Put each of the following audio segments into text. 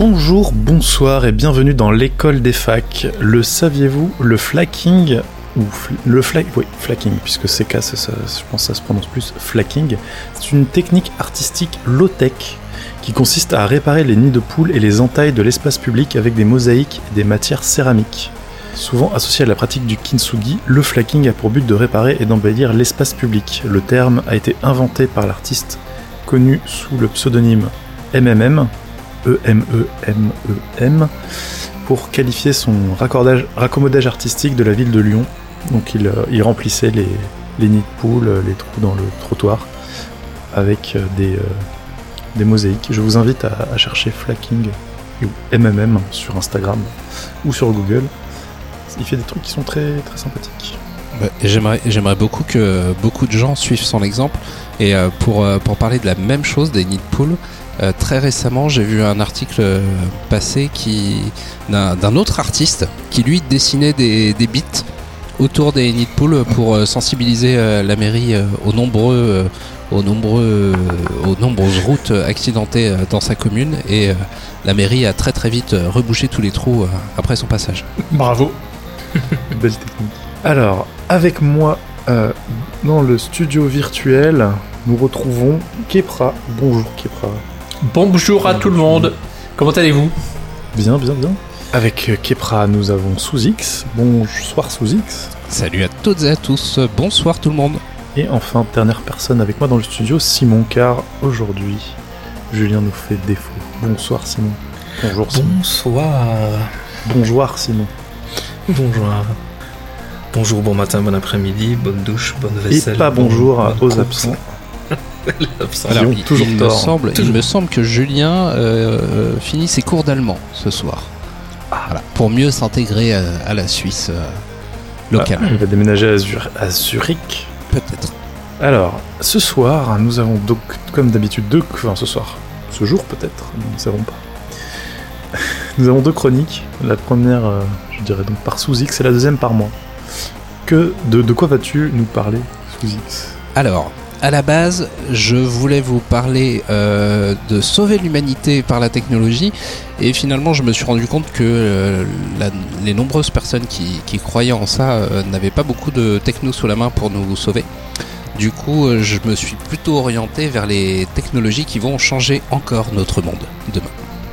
Bonjour, bonsoir et bienvenue dans l'école des facs. Le saviez-vous, le flacking ou le fla- oui, flacking puisque c'est cas, ça, je pense que ça se prononce plus flacking, c'est une technique artistique low-tech qui consiste à réparer les nids de poules et les entailles de l'espace public avec des mosaïques et des matières céramiques. Souvent associé à la pratique du kintsugi, le flacking a pour but de réparer et d'embellir l'espace public. Le terme a été inventé par l'artiste connu sous le pseudonyme MMM, E-M-E-M-E-M, pour qualifier son raccordage, raccommodage artistique de la ville de Lyon. Donc il, euh, il remplissait les, les nids de poules, euh, les trous dans le trottoir, avec euh, des, des mosaïques. Je vous invite à, chercher Flacking ou MMM sur Instagram ou sur Google. Il fait des trucs qui sont très, très sympathiques. Et J'aimerais, j'aimerais beaucoup que beaucoup de gens suivent son exemple. Et pour, pour parler de la même chose des nids de poules, euh, très récemment, j'ai vu un article euh, passer qui, d'un, d'un autre artiste qui lui dessinait des, des bits autour des nids de poules pour euh, sensibiliser la mairie aux nombreux. aux, nombreux, aux nombreuses routes accidentées dans sa commune et la mairie a très très vite rebouché tous les trous après son passage. Bravo. Belle technique. Alors, avec moi euh, dans le studio virtuel, nous retrouvons Kepra. Bonjour Kepra. Bonjour à tout le monde. Comment allez-vous Bien, bien, bien. Avec euh, Kepra, nous avons Sous-X. Bonsoir Sous-X. Salut à toutes et à tous, bonsoir tout le monde. Et enfin, dernière personne avec moi dans le studio, Simon, car aujourd'hui, Julien nous fait défaut. Bonsoir Simon. Bonjour Simon. Bonsoir. Bonjour Simon. Bonjour. Bonjour, bon matin, bon après-midi, bonne douche, bonne Et vaisselle. pas bon- bonjour aux absents. Alors, il, toujours il me semble, il me semble que Julien euh, finit ses cours d'allemand ce soir. Voilà, pour mieux s'intégrer à, à la Suisse euh, locale, Ah, il va déménager à, Zur- à Zurich. peut-être. Alors, ce soir, nous avons donc, comme d'habitude, deux. Enfin, ce soir, ce jour peut-être, nous ne savons pas. Nous avons deux chroniques. La première, euh, je dirais donc par Sous-X, et la deuxième par moi. Que, de, de quoi vas-tu nous parler, Sous-X Alors, à la base, je voulais vous parler euh, de sauver l'humanité par la technologie, et finalement, je me suis rendu compte que euh, les nombreuses personnes qui, croyaient en ça euh, n'avaient pas beaucoup de techno sous la main pour nous sauver. Du coup, je me suis plutôt orienté vers les technologies qui vont changer encore notre monde demain.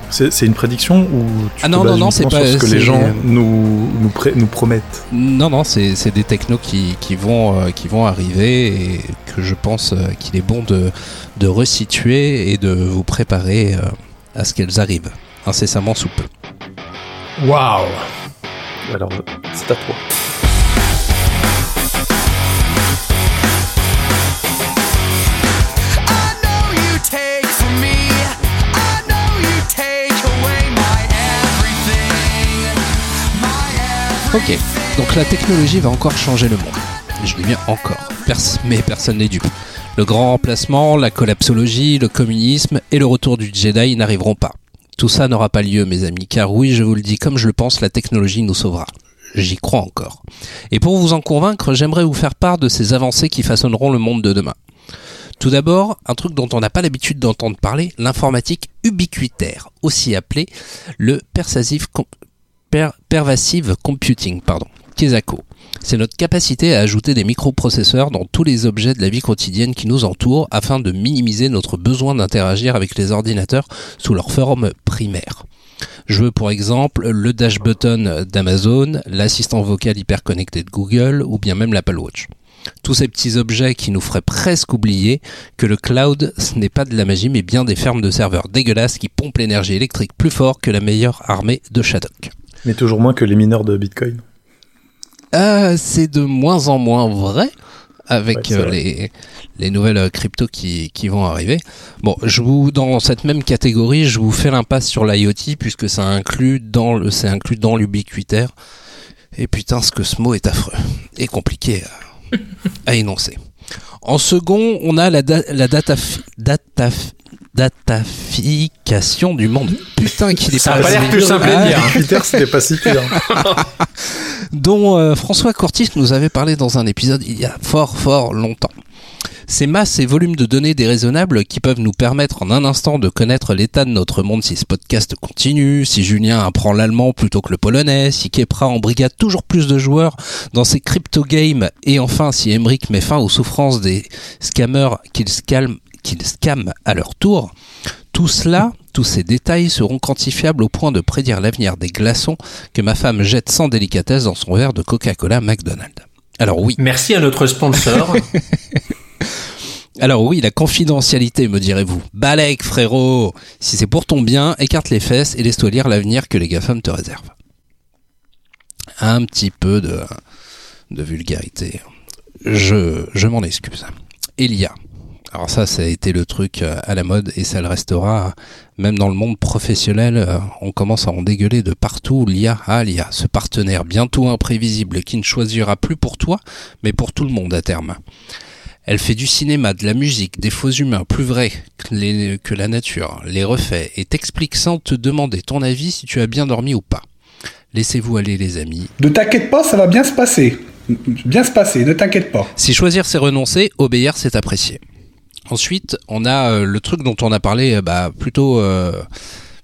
C'est c'est une prédiction ou tu Ah te non, bases non, non, c'est sur pas- ce que les gens nous, nous, pré- nous promettent? Non, non, c'est c'est des technos qui, qui vont, euh, qui vont arriver et que je pense euh, qu'il est bon de, de resituer et de vous préparer euh, à ce qu'elles arrivent incessamment sous peu. Waouh. Alors, c'est à toi. Ok, donc la technologie va encore changer le monde. Je dis bien encore, mais personne n'est dupe. Le grand remplacement, la collapsologie, le communisme et le retour du Jedi n'arriveront pas. Tout ça n'aura pas lieu, mes amis, car oui, je vous le dis comme je le pense, la technologie nous sauvera. J'y crois encore. Et pour vous en convaincre, j'aimerais vous faire part de ces avancées qui façonneront le monde de demain. Tout d'abord, un truc dont on n'a pas l'habitude d'entendre parler, l'informatique ubiquitaire, aussi appelée le persuasive per- pervasive computing, pardon, KESACO. C'est notre capacité à ajouter des microprocesseurs dans tous les objets de la vie quotidienne qui nous entourent afin de minimiser notre besoin d'interagir avec les ordinateurs sous leur forme primaire. Je veux pour exemple le dash button d'Amazon, l'assistant vocal hyper connecté de Google ou bien même l'Apple Watch. Tous ces petits objets qui nous feraient presque oublier que le cloud, ce n'est pas de la magie, mais bien des fermes de serveurs dégueulasses qui pompent l'énergie électrique plus fort que la meilleure armée de Shadok. Mais toujours moins que les mineurs de Bitcoin. Euh, c'est de moins en moins vrai avec Ouais, euh, les, les nouvelles euh, cryptos qui, qui vont arriver. Bon, je vous dans cette même catégorie, je vous fais l'impasse sur l'IoT puisque ça inclut dans le c'est inclus dans l'ubiquitaire. Et putain, ce que ce mot est affreux et compliqué à, à énoncer. En second, on a la, da- la data, data, datafication du monde. Putain, qu'il est Ça a pas pas l'air plus simple à dire. Twitter, c'était pas si pire. dont euh, François Cortis nous avait parlé dans un épisode il y a fort fort longtemps. Ces masses et volumes de données déraisonnables qui peuvent nous permettre en un instant de connaître l'état de notre monde si ce podcast continue, si Julien apprend l'allemand plutôt que le polonais, si Kepra embrigade toujours plus de joueurs dans ses crypto games et enfin si Emmerich met fin aux souffrances des scammers qu'ils scalment qu'ils scamment à leur tour. Tout cela, tous ces détails seront quantifiables au point de prédire l'avenir des glaçons que ma femme jette sans délicatesse dans son verre de Coca-Cola McDonald's. Alors oui, Merci à notre sponsor. alors oui, la confidentialité, me direz-vous. Balèque, frérot Si c'est pour ton bien, écarte les fesses et laisse-toi lire l'avenir que les GAFAM te réservent. Un petit peu de, de vulgarité. Je, je m'en excuse. Elia. Alors ça, ça a été le truc euh, à la mode et ça le restera. Même dans le monde professionnel, euh, on commence à en dégueuler de partout. L'IA, ah l'IA, ce partenaire bientôt imprévisible qui ne choisira plus pour toi, mais pour tout le monde à terme. Elle fait du cinéma, de la musique, des faux humains plus vrais que, les- que la nature, les refait et t'explique sans te demander ton avis si tu as bien dormi ou pas. Laissez-vous aller les amis. Ne t'inquiète pas, ça va bien se passer. Bien se passer, ne t'inquiète pas. Si choisir c'est renoncer, obéir c'est apprécier. Ensuite, on a euh, le truc dont on a parlé euh, bah, plutôt euh,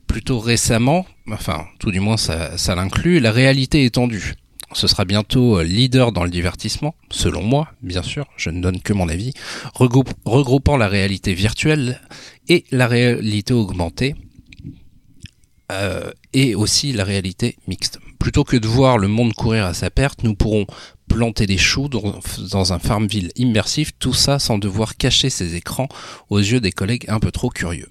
plutôt récemment, enfin tout du moins ça, l'inclut, la réalité étendue. Ce sera bientôt leader dans le divertissement, selon moi, bien sûr, je ne donne que mon avis, regroupant la réalité virtuelle et la réalité augmentée, et aussi la réalité mixte. Plutôt que de voir le monde courir à sa perte, nous pourrons planter des choux dans, un Farmville immersif, tout ça sans devoir cacher ses écrans aux yeux des collègues un peu trop curieux.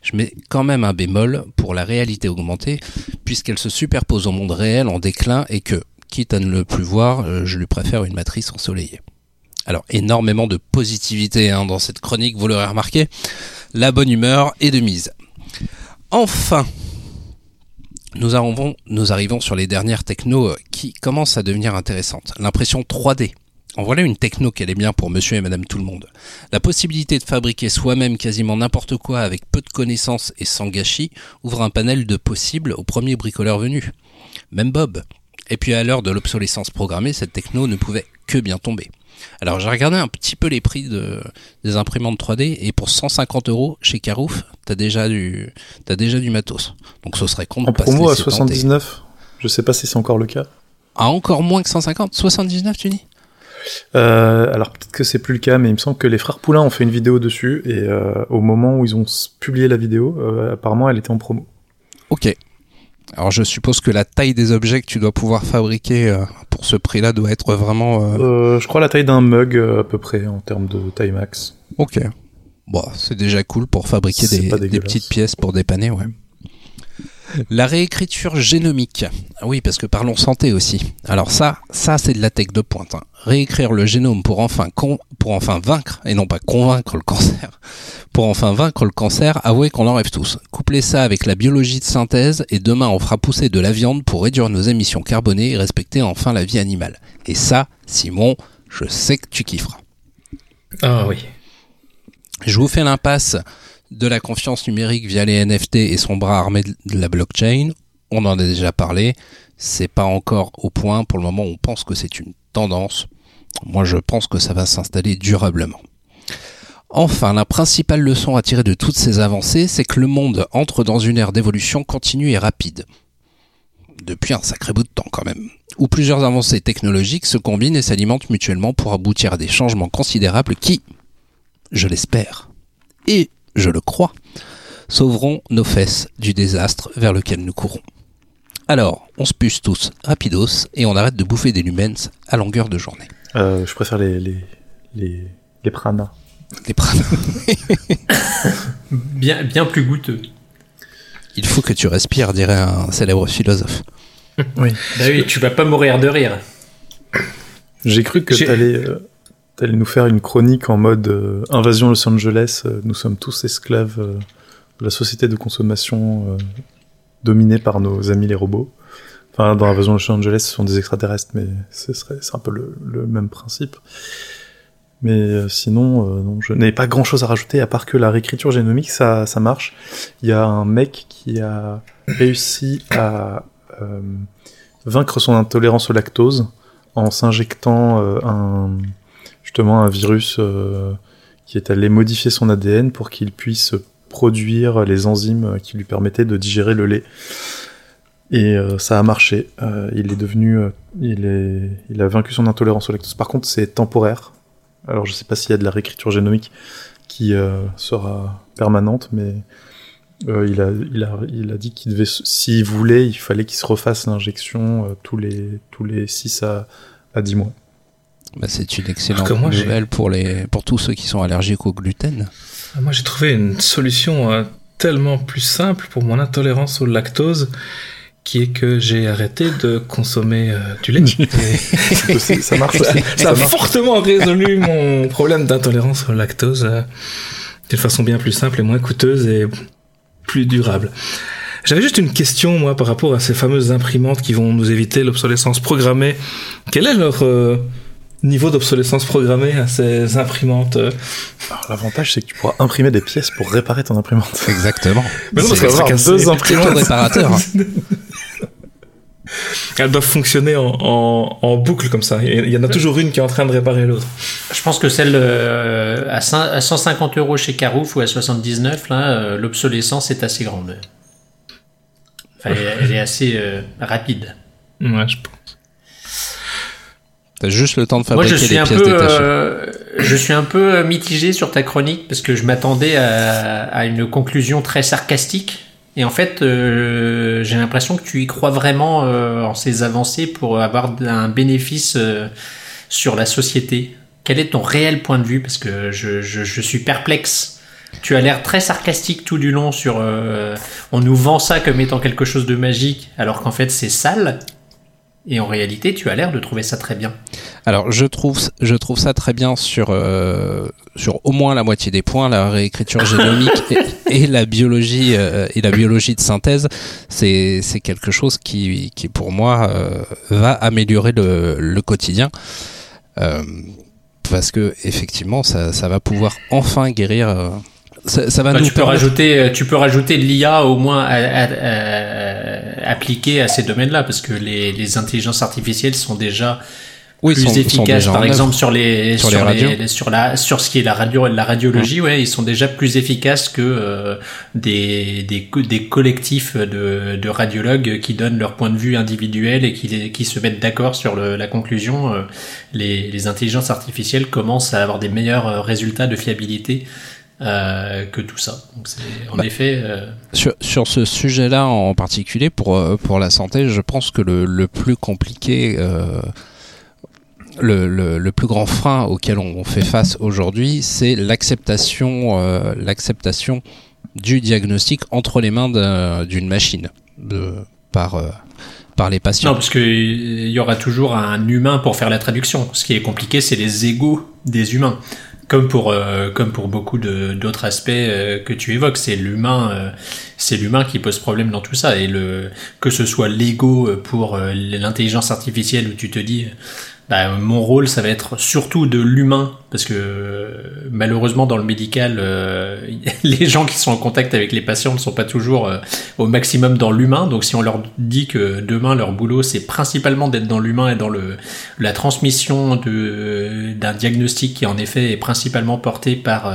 Je mets quand même un bémol pour la réalité augmentée, puisqu'elle se superpose au monde réel en déclin et que, quitte à ne le plus voir, euh, je lui préfère une matrice ensoleillée. Alors, énormément de positivité hein, dans cette chronique, vous l'aurez remarqué. La bonne humeur est de mise. Enfin, nous arrivons, sur les dernières technos euh, qui commencent à devenir intéressantes. L'impression 3D. En voilà une techno qu'elle est bien pour monsieur et madame tout le monde. La possibilité de fabriquer soi-même quasiment n'importe quoi avec peu de connaissances et sans gâchis ouvre un panel de possibles au premier bricoleur venu. Même Bob. Et puis à l'heure de l'obsolescence programmée, cette techno ne pouvait que bien tomber. Alors j'ai regardé un petit peu les prix de, des imprimantes 3D et pour 150 euros chez Carouf, t'as déjà du, t'as déjà du matos. Donc ce serait con de En pas promo à laisser tenter. 79. Je sais pas si c'est encore le cas. Ah, encore moins que 150 79 tu dis? Euh, alors peut-être que c'est plus le cas, mais il me semble que les frères Poulain ont fait une vidéo dessus et euh, au moment où ils ont publié la vidéo, euh, apparemment elle était en promo. Ok. Alors je suppose que la taille des objets que tu dois pouvoir fabriquer euh, pour ce prix-là doit être vraiment... euh, Euh, je crois la taille d'un mug euh, à peu près en termes de taille max. Ok. Bon, c'est déjà cool pour fabriquer des, des petites pièces pour dépanner, ouais. La réécriture génomique. Ah Oui, parce que parlons santé aussi. Alors ça, ça c'est de la tech de pointe. hein. Réécrire le génome pour enfin con- pour enfin vaincre et non pas convaincre le cancer. Pour enfin vaincre le cancer, avouez qu'on en rêve tous. Couplez ça avec la biologie de synthèse et demain on fera pousser de la viande pour réduire nos émissions carbonées et respecter enfin la vie animale. Et ça, Simon, je sais que tu kifferas. Ah oui. Je vous fais l'impasse de la confiance numérique via les NFT et son bras armé de la blockchain. On en a déjà parlé. C'est pas encore au point. Pour le moment, on pense que c'est une tendance. Moi, je pense que ça va s'installer durablement. Enfin, la principale leçon à tirer de toutes ces avancées, c'est que le monde entre dans une ère d'évolution continue et rapide. Depuis un sacré bout de temps quand même. Où plusieurs avancées technologiques se combinent et s'alimentent mutuellement pour aboutir à des changements considérables qui, je l'espère, et je le crois, sauveront nos fesses du désastre vers lequel nous courons. Alors, on se puce tous rapidos et on arrête de bouffer des lumens à longueur de journée. Euh, je préfère les, les, les, les pranas. Les prana. Bien, bien plus goûteux. Il faut que tu respires, dirait un célèbre philosophe. Oui. Bah oui, tu vas pas mourir de rire. J'ai cru que t'allais euh, t'allais nous faire une chronique en mode euh, invasion Los Angeles. euh, nous sommes tous esclaves euh, de la société de consommation euh, dominée par nos amis les robots. Enfin, dans invasion Los Angeles, ce sont des extraterrestres, mais ce serait c'est un peu le, le même principe. Mais euh, sinon, euh, non, je n'ai pas grand chose à rajouter à part que la réécriture génomique, ça, ça marche. Il y a un mec qui a réussi à vaincre son intolérance au lactose en s'injectant un justement un virus euh, qui est allé modifier son ADN pour qu'il puisse produire les enzymes qui lui permettaient de digérer le lait. Et euh, ça a marché. Euh, il est devenu, euh, il est, il a vaincu son intolérance au lactose. Par contre, c'est temporaire. Alors, je sais pas s'il y a de la réécriture génomique qui euh, sera permanente, mais euh, il, a, il, a, il a dit qu'il devait, s'il voulait, il fallait qu'il se refasse l'injection euh, tous les tous les 6 à, à 10 mois. Bah, c'est une excellente moi, nouvelle pour, les, pour tous ceux qui sont allergiques au gluten. Ah, Moi, j'ai trouvé une solution euh, tellement plus simple pour mon intolérance au lactose, qui est que j'ai arrêté de consommer euh, du lait. Et ça marche aussi. ça a marche. fortement résolu mon problème d'intolérance au lactose euh, d'une façon bien plus simple et moins coûteuse et plus durable. J'avais juste une question, moi, par rapport à ces fameuses imprimantes qui vont nous éviter l'obsolescence programmée. Quel est leur euh, niveau d'obsolescence programmée à ces imprimantes euh Alors, L'avantage, c'est que tu pourras imprimer des pièces pour réparer ton imprimante. Exactement. Mais non, parce C'est qu'elles avoir seraient deux imprimantes. Tout réparateur. Elles doivent fonctionner en, en, en boucle comme ça. Il y en a toujours une qui est en train de réparer l'autre. Je pense que celle euh, à, cin- à 150 euros chez Carouf ou à 79, là, euh, l'obsolescence est assez grande. Enfin, elle, elle est assez euh, rapide. Ouais, je pense. T'as juste le temps de Moi, fabriquer je suis des un pièces peu, détachées. euh, je suis un peu euh, mitigé sur ta chronique parce que je m'attendais à, à une conclusion très sarcastique. Et en fait, euh, j'ai l'impression que tu y crois vraiment euh, en ces avancées pour avoir un bénéfice sur la société. Quel est ton réel point de vue? Parce que je, je, je suis perplexe. Tu as l'air très sarcastique tout du long sur. on nous vend ça comme étant quelque chose de magique, alors qu'en fait c'est sale. Et en réalité, tu as l'air de trouver ça très bien. Alors, je trouve, je trouve ça très bien sur, euh, sur au moins la moitié des points, la réécriture génomique et, et la biologie euh, et la biologie de synthèse. C'est, c'est quelque chose qui, qui pour moi euh, va améliorer le, le quotidien. Euh, parce que effectivement, ça, ça va pouvoir enfin guérir. Euh, ça, ça va nous tu peux rajouter, euh, tu peux rajouter l'IA au moins à, à- à- appliqué à ces domaines-là, parce que les, les intelligences artificielles sont déjà oui, plus sont- efficaces. Par exemple, sur les Sur sur, les sur la sur ce qui est la radio, la radiologie, ouais, ils sont déjà plus efficaces que euh, des, des des collectifs de, de radiologues qui donnent leur point de vue individuel et qui qui se mettent d'accord sur le- la conclusion. Euh, Les, les intelligences artificielles commencent à avoir des meilleurs euh, résultats de fiabilité. Euh, que tout ça. Donc en Bah, effet euh, Sur, sur ce sujet-là en particulier, pour, euh, pour la santé, je pense que le, le plus compliqué, euh, le, le, le plus grand frein auquel on fait face aujourd'hui, c'est l'acceptation, l'acceptation du diagnostic entre les mains d'un- d'une machine de, par, par les patients. Non, parce qu'il y aura toujours un humain pour faire la traduction. Ce qui est compliqué, c'est les égaux des humains. Comme pour, euh, comme pour beaucoup d'autres aspects euh, que tu évoques, c'est l'humain, euh, c'est l'humain qui pose problème dans tout ça. Et le, que ce soit l'ego pour euh, l'intelligence artificielle où tu te dis, bah, mon rôle, ça va être surtout de l'humain, parce que euh, malheureusement dans le médical, euh, les gens qui sont en contact avec les patients ne sont pas toujours euh, au maximum dans l'humain. Donc si on leur dit que demain leur boulot c'est principalement d'être dans l'humain et dans le la transmission d'un diagnostic qui en effet est principalement porté par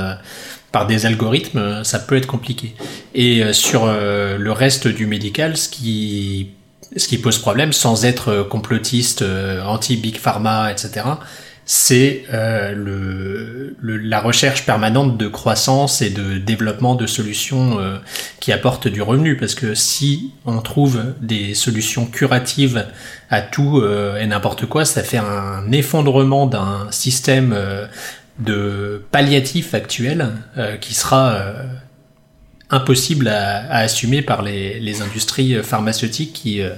par des algorithmes, ça peut être compliqué. Et sur le reste du médical, ce qui ce qui pose problème, sans être euh, complotiste, euh, anti-big pharma, etc., c'est euh, la recherche permanente de croissance et de développement de solutions qui apportent du revenu. Parce que si on trouve des solutions curatives à tout euh, et n'importe quoi, ça fait un effondrement d'un système de palliatif actuel qui sera impossible à, à assumer par les, les industries pharmaceutiques qui, euh,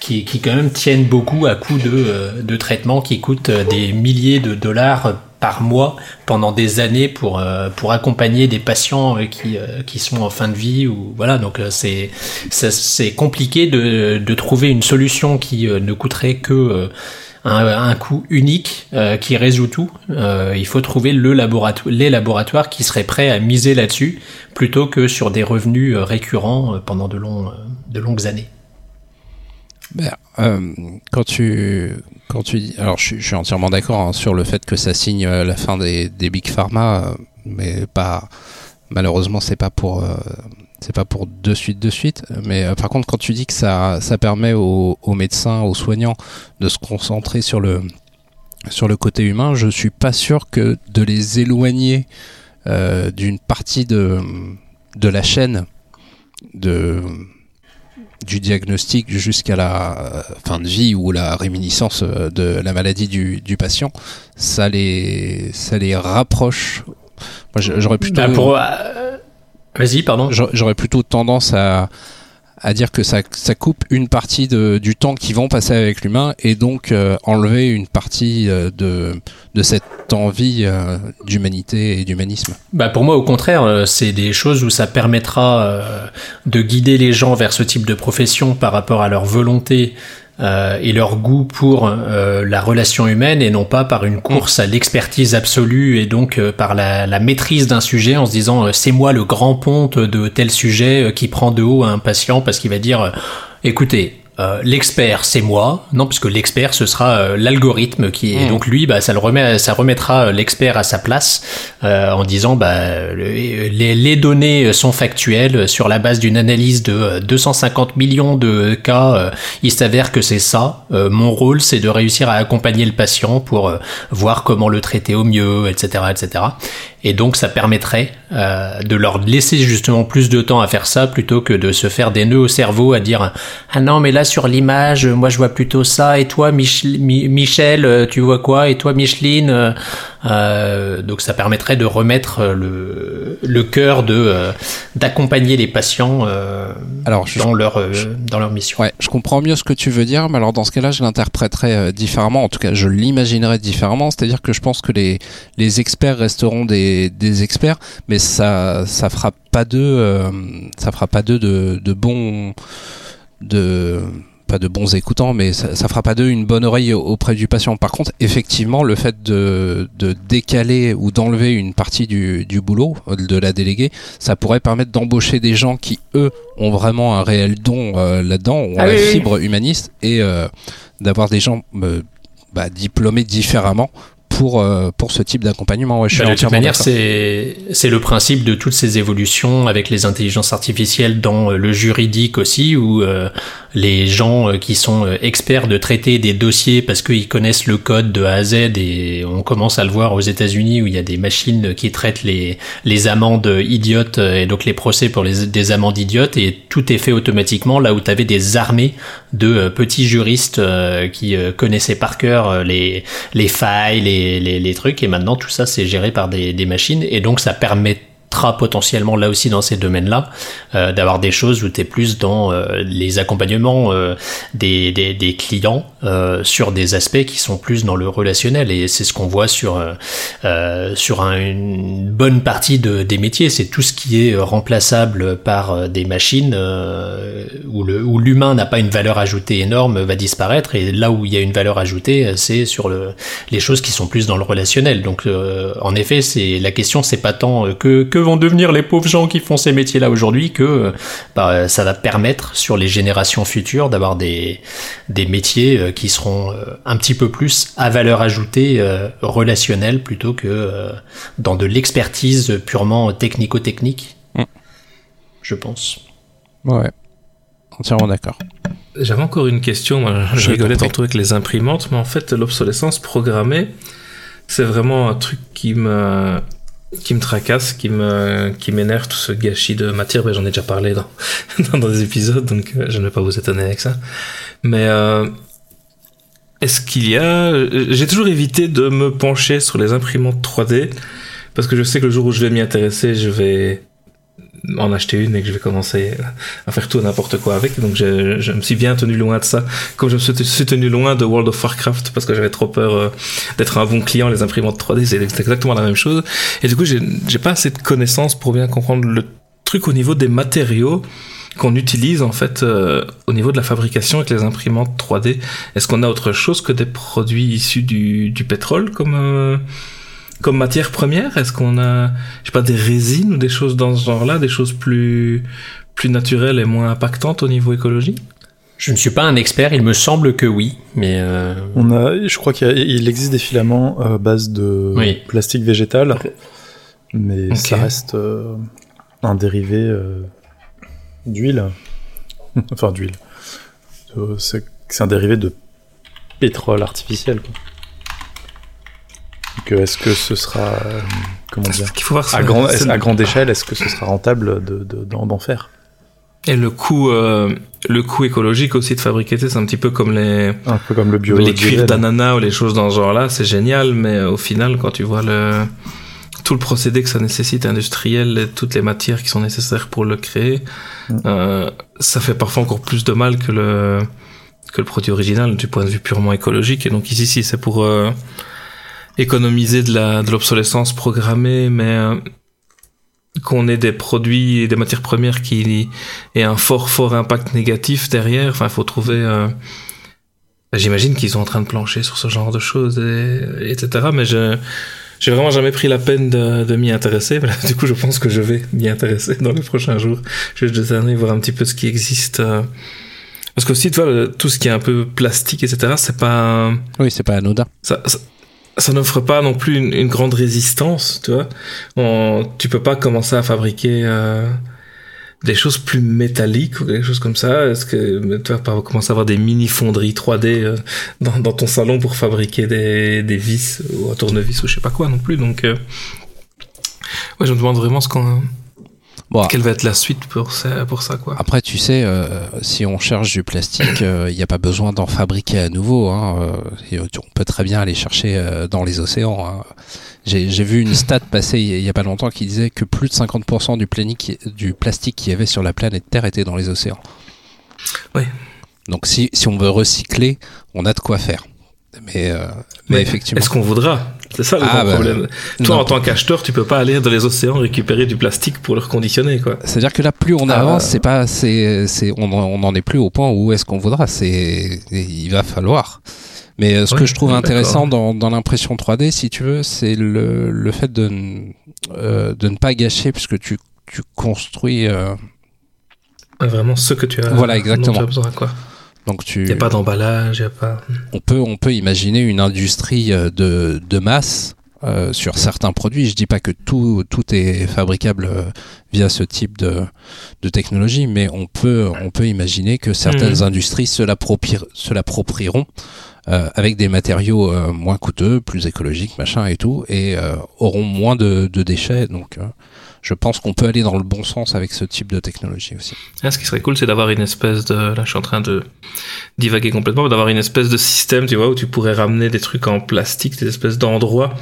qui, qui quand même tiennent beaucoup à coût de, euh, de traitements qui coûtent euh, des milliers de dollars par mois pendant des années pour euh, pour accompagner des patients euh, qui euh, qui sont en fin de vie ou voilà. Donc euh, c'est c'est compliqué de de trouver une solution qui euh, ne coûterait que euh, un, coût unique euh, qui résout tout. Euh, il faut trouver le les laboratoires qui seraient prêts à miser là-dessus plutôt que sur des revenus euh, récurrents pendant de, de longues années. Ben, quand tu quand tu dis alors je, suis- entièrement d'accord hein, sur le fait que ça signe la fin des, des big pharma mais pas malheureusement c'est pas pour c'est pas pour de suite de suite mais euh, par contre quand tu dis que ça ça permet aux, médecins aux soignants de se concentrer sur le sur le côté humain je suis pas sûr que de les éloigner euh, d'une partie de de la chaîne de du diagnostic jusqu'à la euh, fin de vie ou la réminiscence de la maladie du, du patient, ça les, ça les rapproche. Moi, j'aurais plutôt, Bah, Vas-y, pardon. j'aurais plutôt tendance à, à dire que ça, ça coupe une partie de, du temps qu'ils vont passer avec l'humain et donc euh, enlever une partie euh, de, de cette envie euh, d'humanité et d'humanisme. Bah pour moi, au contraire, c'est des choses où ça permettra de guider les gens vers ce type de profession par rapport à leur volonté euh, et leur goût pour euh, la relation humaine et non pas par une course à l'expertise absolue et donc euh, par la, maîtrise d'un sujet en se disant euh, c'est moi le grand ponte de tel sujet qui prend de haut un patient parce qu'il va dire écoutez euh, l'expert c'est moi. Non puisque l'expert ce sera euh, l'algorithme qui est Mm. donc lui bah ça le remet ça remettra euh, l'expert à sa place euh, en disant bah le- les, les données sont factuelles. Sur la base d'une analyse de euh, 250 millions de cas euh, il s'avère que c'est ça. Euh, mon rôle c'est de réussir à accompagner le patient pour voir comment le traiter au mieux etc etc et donc ça permettrait euh, de leur laisser justement plus de temps à faire ça plutôt que de se faire des nœuds au cerveau à dire ah non mais là sur l'image moi je vois plutôt ça et toi Mich- Mi- Michel euh, tu vois quoi? Et toi Micheline euh, euh, donc ça permettrait de remettre euh, le, le cœur de euh, d'accompagner les patients euh, Alors, je, dans leur euh, dans leur mission. Ouais, je comprends mieux ce que tu veux dire, mais alors dans ce cas-là, je l'interpréterais euh, différemment. En tout cas, je l'imaginerais différemment. C'est-à-dire que je pense que les les experts resteront des des experts, mais ça ça fera pas d'eux euh, ça fera pas d'eux de de bons de pas de bons écoutants, mais ça, ça fera pas d'eux une bonne oreille auprès du patient. Par contre, effectivement, le fait de, de décaler ou d'enlever une partie du, du boulot, de la déléguer, ça pourrait permettre d'embaucher des gens qui, eux, ont vraiment un réel don euh, là-dedans, ont Ah la oui, oui. fibre humaniste, et euh, d'avoir des gens euh, bah, diplômés différemment pour, euh, pour ce type d'accompagnement. Ouais, je suis Bah, de toute manière, c'est c'est le principe de toutes ces évolutions avec les intelligences artificielles dans euh, le juridique aussi, où euh, les gens euh, qui sont euh, experts de traiter des dossiers parce qu'ils connaissent le code de A à Z et on commence à le voir aux États-Unis où il y a des machines qui traitent les les amendes idiotes euh, et donc les procès pour les des amendes idiotes et tout est fait automatiquement là où tu avais des armées de petits juristes qui connaissaient par cœur les les failles, les, les, trucs, et maintenant tout ça c'est géré par des, machines, et donc ça potentiellement là aussi dans ces domaines-là euh, d'avoir des choses où tu es plus dans euh, les accompagnements euh, des, des, clients sur des aspects qui sont plus dans le relationnel, et c'est ce qu'on voit sur, sur un- une bonne partie de, des métiers, c'est tout ce qui est remplaçable par des machines où l'humain n'a pas une valeur ajoutée énorme va disparaître. Et là où il y a une valeur ajoutée c'est sur le les choses qui sont plus dans le relationnel. Donc en effet c'est la question c'est pas tant que que vont devenir les pauvres gens qui font ces métiers là aujourd'hui que euh, bah, ça va permettre sur les générations futures d'avoir des des métiers euh, qui seront euh, un petit peu plus à valeur ajoutée relationnelle plutôt que dans de l'expertise purement technico-technique Mm. je pense Ouais, entièrement d'accord. J'avais encore une question. Moi, je Je rigolais tantôt avec les imprimantes, mais en fait, l'obsolescence programmée, c'est vraiment un truc qui me qui me tracasse, qui me qui m'énerve tout ce gâchis de matière. J'en ai déjà parlé dans dans, des épisodes, donc euh, je ne vais pas vous étonner avec ça. Mais euh, est-ce qu'il y a J'ai toujours évité de me pencher sur les imprimantes 3D parce que je sais que le jour où je vais m'y intéresser, je vais en acheter une et que je vais commencer à faire tout n'importe quoi avec. Donc je, me suis bien tenu loin de ça. Comme je me suis tenu loin de World of Warcraft parce que j'avais trop peur euh, d'être un bon client, les imprimantes 3D, c'est exactement la même chose. Et du coup, j'ai pas assez de connaissances pour bien comprendre le truc au niveau des matériaux qu'on utilise en fait euh, au niveau de la fabrication avec les imprimantes 3D. Est-ce qu'on a autre chose que des produits issus du, du pétrole comme euh, comme matière première Est-ce qu'on a, je sais pas, des résines ou des choses dans ce genre-là, des choses plus plus naturelles et moins impactantes au niveau écologie Je ne suis pas un expert, il me semble que oui, mais euh, On a, je crois qu'il existe des filaments à base de Oui. plastique végétal, mais ça reste euh, un dérivé euh, d'huile. enfin, d'huile. Euh, C'est c'est un dérivé de pétrole artificiel. quoi. Est-ce que ce sera, euh, comment dire, Qu'il faut voir à, grand- C'est- à grande échelle, est-ce que ce sera rentable de- de- d'en d'en faire? Et le coût, euh, le coût écologique aussi de fabriquer, c'est un petit peu comme les Un peu comme le bio. les cuirs d'ananas ou les choses dans ce genre-là, c'est génial, mais euh, au final, quand tu vois le tout le procédé que ça nécessite industriel et toutes les matières qui sont nécessaires pour le créer, Mm. euh, ça fait parfois encore plus de mal que le que le produit original du point de vue purement écologique. Et donc ici, si c'est pour euh, économiser de la de l'obsolescence programmée, mais euh, qu'on ait des produits et des matières premières qui aient un fort fort impact négatif derrière. Enfin, il faut trouver. euh, J'imagine qu'ils sont en train de plancher sur ce genre de choses, et, etc. Mais je j'ai vraiment jamais pris la peine de, de m'y intéresser. Mais là, du coup, je pense que je vais m'y intéresser dans les prochains jours. Je vais œil, voir un petit peu ce qui existe. euh. Parce qu'aussi, tu vois, le- tout ce qui est un peu plastique, etc., c'est pas Oui, c'est pas anodin. ça, ça, ça n'offre pas non plus une, une grande résistance, tu vois. Tu peux pas commencer à fabriquer euh, des choses plus métalliques ou quelque chose comme ça. Est-ce que tu vas pas commencer à avoir des mini fonderies 3D euh, dans, dans ton salon pour fabriquer des, des vis ou un tournevis ou je sais pas quoi non plus. Donc, euh, ouais, je me demande vraiment ce qu'on, Bon, quelle va être la suite pour ça, pour ça quoi? Après, tu sais, euh, si on cherche du plastique, il n'y a pas besoin d'en fabriquer à nouveau. Hein, euh, on peut très bien aller chercher euh, dans les océans. hein. J'ai vu une stat passer il n'y a pas longtemps qui disait que plus de 50% du, plastique qu'il y avait sur la planète Terre était dans les océans. Oui. Donc si, si on veut recycler, on a de quoi faire. Mais, euh, mais, Mais effectivement. Est-ce qu'on voudra? C'est ça le Ah, grand bah, problème. Toi, non. en tant qu'acheteur, tu peux pas aller dans les océans récupérer du plastique pour le reconditionner, quoi. C'est-à-dire que là, plus on Ah. avance, c'est pas, c'est, c'est, on, on en est plus au point où est-ce qu'on voudra. C'est, il va falloir. Mais euh, ce Oui, que je trouve oui, intéressant dans, dans l'impression 3D, si tu veux, c'est le, le fait de, euh, de ne pas gâcher, puisque tu, tu construis. euh, Ouais, Vraiment ce que tu as. Voilà, exactement. tu as besoin, quoi. Donc tu, Il y a pas d'emballage, il a pas. on peut, on peut imaginer une industrie euh, de, de masse euh, sur certains produits. Je dis pas que tout, tout est fabricable euh, via ce type de, de technologie, mais on peut, on peut imaginer que certaines Mhm. industries se l'appropri- se l'approprieront euh, avec des matériaux moins coûteux, plus écologiques, machin et tout, et euh, auront moins de, de déchets. Donc, euh, je pense qu'on peut aller dans le bon sens avec ce type de technologie aussi. Ah, ce qui serait cool, c'est d'avoir une espèce de. Là, je suis en train de divaguer complètement, d'avoir une espèce de système, tu vois, où tu pourrais ramener des trucs en plastique, des espèces d'endroits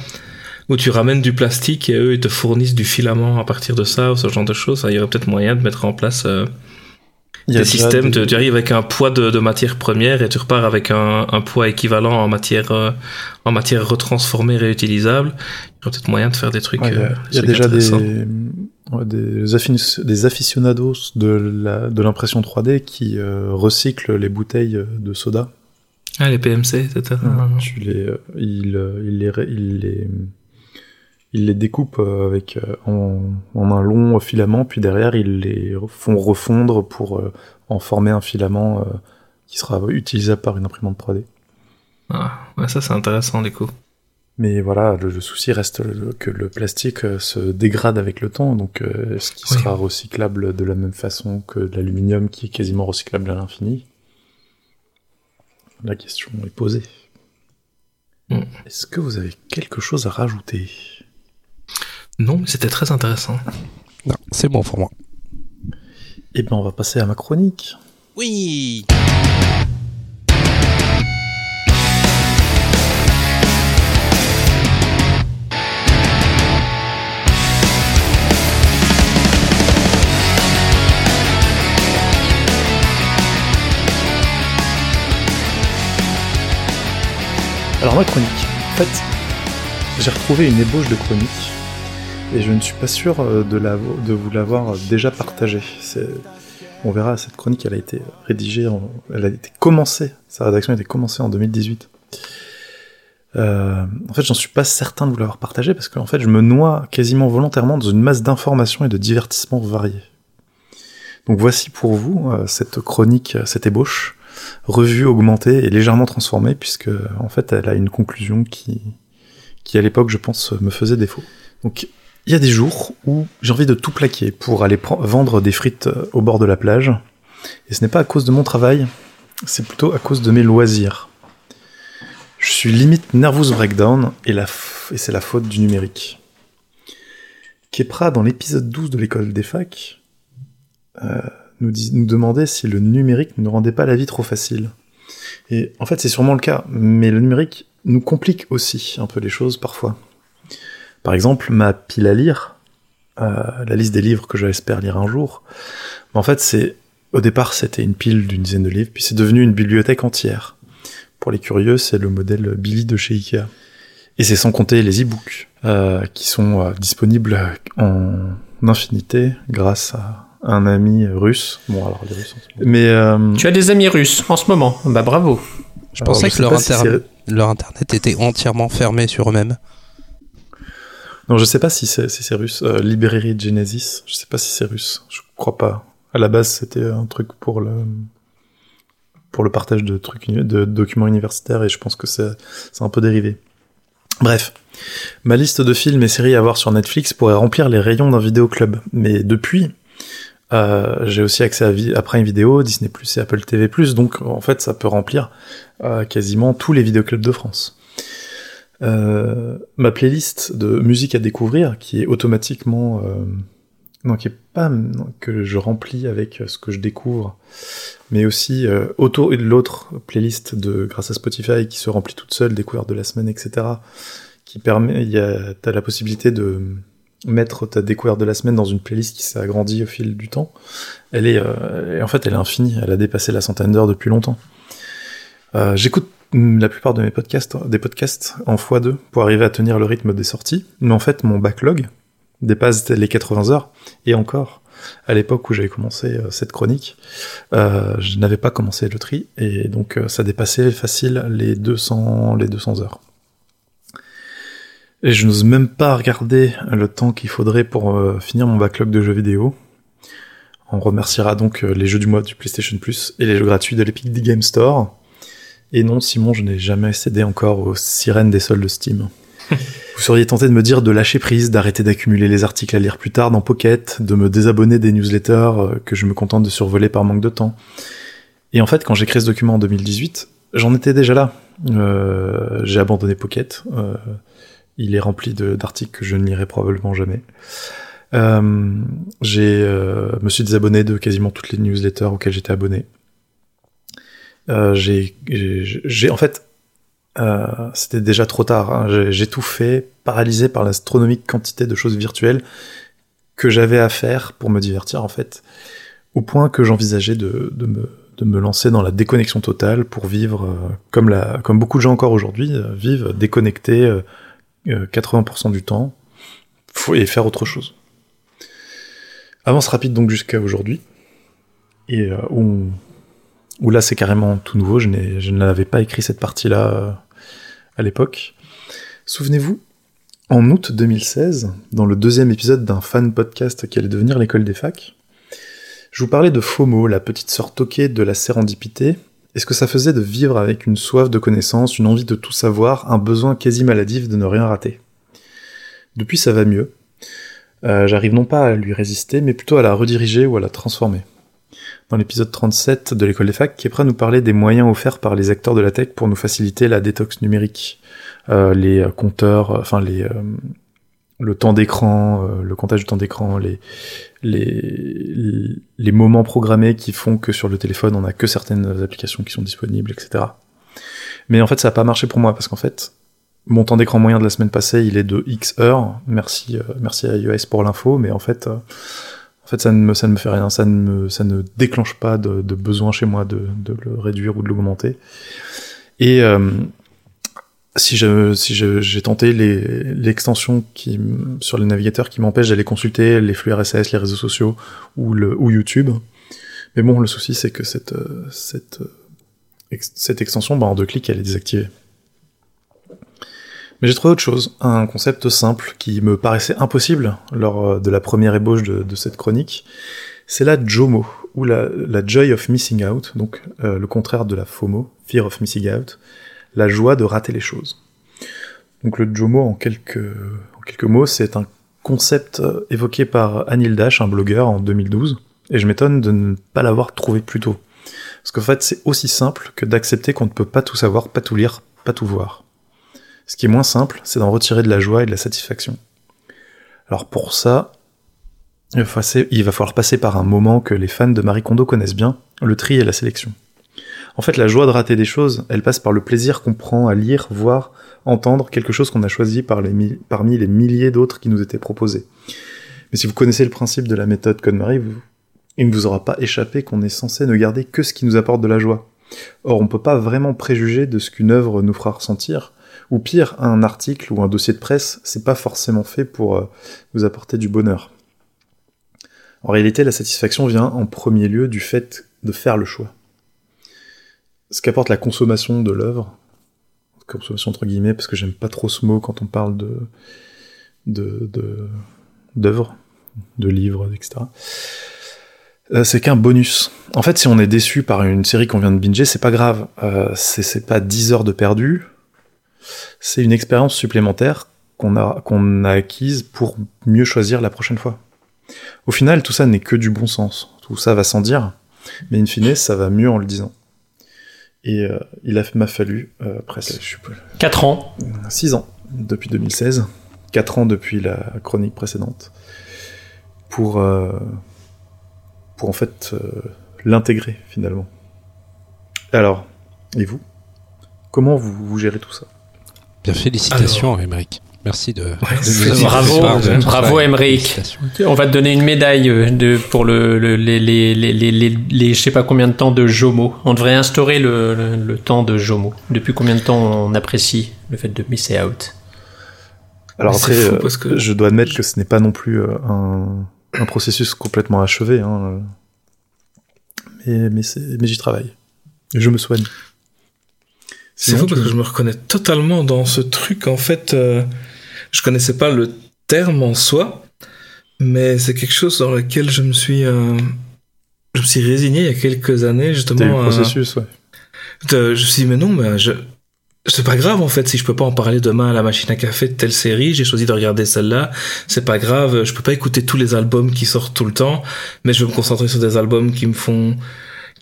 où tu ramènes du plastique et eux, ils te fournissent du filament à partir de ça ou ce genre de choses. Il y aurait peut-être moyen de mettre en place. euh, des déjà systèmes, des- tu, tu arrives avec un poids de, de matière première et tu repars avec un, un poids équivalent en matière, euh, en matière retransformée, réutilisable. Il y aurait peut-être moyen de faire des trucs. Ouais, il y a, euh, il y a déjà des, ouais, des, des aficionados de la- de l'impression 3D qui euh, recyclent les bouteilles de soda. Ah, les PMC, etc. Tu les, euh, ils, euh, ils les, ils les, ils les découpent euh, avec euh, en, en un long filament, puis derrière ils les font refondre pour euh, en former un filament qui sera utilisable par une imprimante 3D. Ah, ouais, ça c'est intéressant du coup. Mais voilà, le, le souci reste le- que le plastique euh, se dégrade avec le temps, donc euh, est-ce qu'il Oui. sera recyclable de la même façon que l'aluminium qui est quasiment recyclable à l'infini La question est posée. Mm. Est-ce que vous avez quelque chose à rajouter? Non, mais c'était très intéressant. Non, c'est bon pour moi. Eh ben, on va passer à ma chronique. Oui Alors, ma chronique. En fait, j'ai retrouvé une ébauche de chronique et je ne suis pas sûr euh, de, la, de vous l'avoir déjà partagée. C'est- On verra, cette chronique, elle a été rédigée, en- elle a été commencée, sa rédaction a été commencée en 2018. Euh, en fait, j'en suis pas certain de vous l'avoir partagée parce qu'en fait, je me noie quasiment volontairement dans une masse d'informations et de divertissements variés. Donc voici pour vous euh, cette chronique, euh, cette ébauche, revue, augmentée et légèrement transformée puisque en fait, elle a une conclusion qui, qui à l'époque, je pense, me faisait défaut. Donc il y a des jours où j'ai envie de tout plaquer pour aller vendre des frites euh, au bord de la plage. Et ce n'est pas à cause de mon travail, c'est plutôt à cause de mes loisirs. Je suis limite nervous breakdown et, c'est la faute du numérique. Kepra, dans l'épisode 12 de l'école des facs, euh, nous, nous demandait si le numérique ne rendait pas la vie trop facile. Et en fait, c'est sûrement le cas, mais le numérique nous complique aussi un peu les choses parfois. Par exemple, ma pile à lire, euh, la liste des livres que j'espère lire un jour, en fait, c'est au départ, c'était une pile d'une dizaine de livres, puis c'est devenu une bibliothèque entière. Pour les curieux, c'est le modèle Billy de chez Ikea. Et c'est sans compter les e-books, euh, qui sont euh, disponibles en infinité grâce à un ami russe. Bon, alors les Russes. Mais euh, Tu as des amis russes en ce moment. Bah bravo. Je alors, pensais sais que si leur internet était entièrement fermé sur eux-mêmes. Non, je sais pas si c'est si russe. Euh, Librairie Genesis, je sais pas si c'est russe. Je crois pas. À la base, c'était un truc pour le pour le partage de trucs de documents universitaires et je pense que c'est un peu dérivé. Bref, ma liste de films et séries à voir sur Netflix pourrait remplir les rayons d'un vidéoclub. Mais depuis, euh, j'ai aussi accès à, à Prime Video, Disney Plus et Apple TV donc en fait, ça peut remplir euh, quasiment tous les vidéoclubs de France. Euh, ma playlist de musique à découvrir, qui est automatiquement, euh, non, qui est pas que je remplis avec ce que je découvre, mais aussi euh, auto et l'autre playlist de grâce à Spotify qui se remplit toute seule, découverte de la semaine, etc. Qui permet, il y a, t'as la possibilité de mettre ta découverte de la semaine dans une playlist qui s'est agrandie au fil du temps. Elle est, euh, en fait, elle est infinie. Elle a dépassé la centaine d'heures depuis longtemps. Euh, J'écoute la plupart de mes podcasts, des podcasts en x2 pour arriver à tenir le rythme des sorties. Mais en fait, mon backlog dépasse les 80 heures. Et encore, à l'époque où j'avais commencé euh, cette chronique, euh, je n'avais pas commencé le tri. Et donc, euh, ça dépassait facile les 200, les 200 heures. Et je n'ose même pas regarder le temps qu'il faudrait pour finir mon backlog de jeux vidéo. On remerciera donc les jeux du mois du PlayStation Plus et les jeux gratuits de l'Epic Game Store. Et non, Simon, je n'ai jamais cédé encore aux sirènes des soldes Steam. Vous seriez tenté de me dire de lâcher prise, d'arrêter d'accumuler les articles à lire plus tard dans Pocket, de me désabonner des newsletters euh, que je me contente de survoler par manque de temps. Et en fait, quand j'ai créé ce document en 2018, j'en étais déjà là. Euh, j'ai abandonné Pocket. euh, il est rempli de- d'articles que je ne lirai probablement jamais. Euh, j'ai euh, me suis désabonné de quasiment toutes les newsletters auxquelles j'étais abonné. Euh, j'ai, en fait, euh, c'était déjà trop tard. hein. J'ai, tout fait, paralysé par l'astronomique quantité de choses virtuelles que j'avais à faire pour me divertir, en fait, au point que j'envisageais de, de me de me lancer dans la déconnexion totale pour vivre euh, comme la comme beaucoup de gens encore aujourd'hui euh, vivent déconnectés euh, euh, 80% du temps et faire autre chose. Avance rapide donc jusqu'à aujourd'hui et où où là c'est carrément tout nouveau. Je n'avais pas écrit cette partie-là euh, à l'époque. Souvenez-vous, en août 2016, dans le deuxième épisode d'un fan podcast qui allait devenir l'école des facs, je vous parlais de FOMO, la petite sœur toquée de la sérendipité, et ce que ça faisait de vivre avec une soif de connaissance, une envie de tout savoir, un besoin quasi maladif de ne rien rater? Depuis ça va mieux. Euh, J'arrive non pas à lui résister, mais plutôt à la rediriger ou à la transformer. Dans l'épisode 37 de l'école des facs, Kepra nous parlait des moyens offerts par les acteurs de la tech pour nous faciliter la détox numérique. Euh, les euh, compteurs, euh, enfin les, euh, le temps d'écran, euh, le comptage du temps d'écran, les, les, les moments programmés qui font que sur le téléphone on a que certaines applications qui sont disponibles, etc. Mais en fait ça n'a pas marché pour moi parce qu'en fait mon temps d'écran moyen de la semaine passée il est de X heures. Merci, euh, merci à iOS pour l'info, mais en fait, en fait ça ne me, ça ne me fait rien, ça ne me, ça ne déclenche pas de, de besoin chez moi de, de le réduire ou de l'augmenter. Et euh, si je, si j'ai tenté l'extension sur les navigateurs qui m'empêche d'aller consulter les flux RSS, les réseaux sociaux ou le, ou YouTube. Mais bon, le souci c'est que cette, euh, cette, euh, cette extension, bah, en deux clics, elle est désactivée. J'ai trouvé autre chose, un concept simple qui me paraissait impossible lors euh, de la première ébauche de, cette chronique. C'est la JOMO, ou la, Joy of Missing Out, donc euh, le contraire de la FOMO, Fear of Missing Out, la joie de rater les choses. Donc le JOMO, en quelques, en quelques mots, c'est un concept euh, évoqué par Anil Dash, un blogueur, en 2012, et je m'étonne de ne pas l'avoir trouvé plus tôt. Parce qu'en fait, c'est aussi simple que d'accepter qu'on ne peut pas tout savoir, pas tout lire, pas tout voir. Ce qui est moins simple, c'est d'en retirer de la joie et de la satisfaction. Alors pour ça, il va falloir passer par un moment que les fans de Marie Kondo connaissent bien, le tri et la sélection. En fait, la joie de rater des choses, elle passe par le plaisir qu'on prend à lire, voir, entendre quelque chose qu'on a choisi parmi les milliers d'autres qui nous étaient proposés. Mais si vous connaissez le principe de la méthode Code-Marie, il ne vous aura pas échappé qu'on est censé ne garder que ce qui nous apporte de la joie. Or, on peut pas vraiment préjuger de ce qu'une œuvre nous fera ressentir, ou pire, un article ou un dossier de presse, c'est pas forcément fait pour euh, vous apporter du bonheur. En réalité, la satisfaction vient en premier lieu du fait de faire le choix. Ce qu'apporte la consommation de l'œuvre, consommation entre guillemets, parce que j'aime pas trop ce mot quand on parle de d'œuvres, de, livres, etc. Euh, c'est qu'un bonus. En fait, si on est déçu par une série qu'on vient de binger, c'est pas grave. Euh, c'est pas 10 heures de perdu. C'est une expérience supplémentaire qu'on a, qu'on a acquise pour mieux choisir la prochaine fois. Au final, tout ça n'est que du bon sens. Tout ça va sans dire, mais in fine, ça va mieux en le disant. Et euh, il a- m'a fallu euh, presque 4 ans. 6 ans depuis 2016, 4 ans depuis la chronique précédente, pour, euh, pour en fait euh, l'intégrer finalement. Alors, et vous? Comment vous, vous gérez tout ça? Bien, félicitations, Émeric. Merci de, bravo, de bravo. Félicitations. On va te donner une médaille euh, de, pour le, le- les, les, les, les, les, les- je sais pas combien de temps de Jomo. On devrait instaurer le, le, le temps de Jomo. Depuis combien de temps on apprécie le fait de miss out? Alors après, fou euh, parce que- je dois admettre que ce n'est pas non plus euh, un, un processus complètement achevé, hein, mais, mais, mais j'y travaille. Et je me soigne. C'est fou parce que je me reconnais totalement dans ce truc. En fait, euh, je connaissais pas le terme en soi, mais c'est quelque chose dans lequel je me suis, euh, je me suis résigné il y a quelques années justement. euh, processus, ouais. de- je me suis dit mais non, mais je, c'est pas grave en fait si je peux pas en parler demain à la machine à café de telle série. J'ai choisi de regarder celle-là. C'est pas grave. Je peux pas écouter tous les albums qui sortent tout le temps, mais je vais me concentrer sur des albums qui me font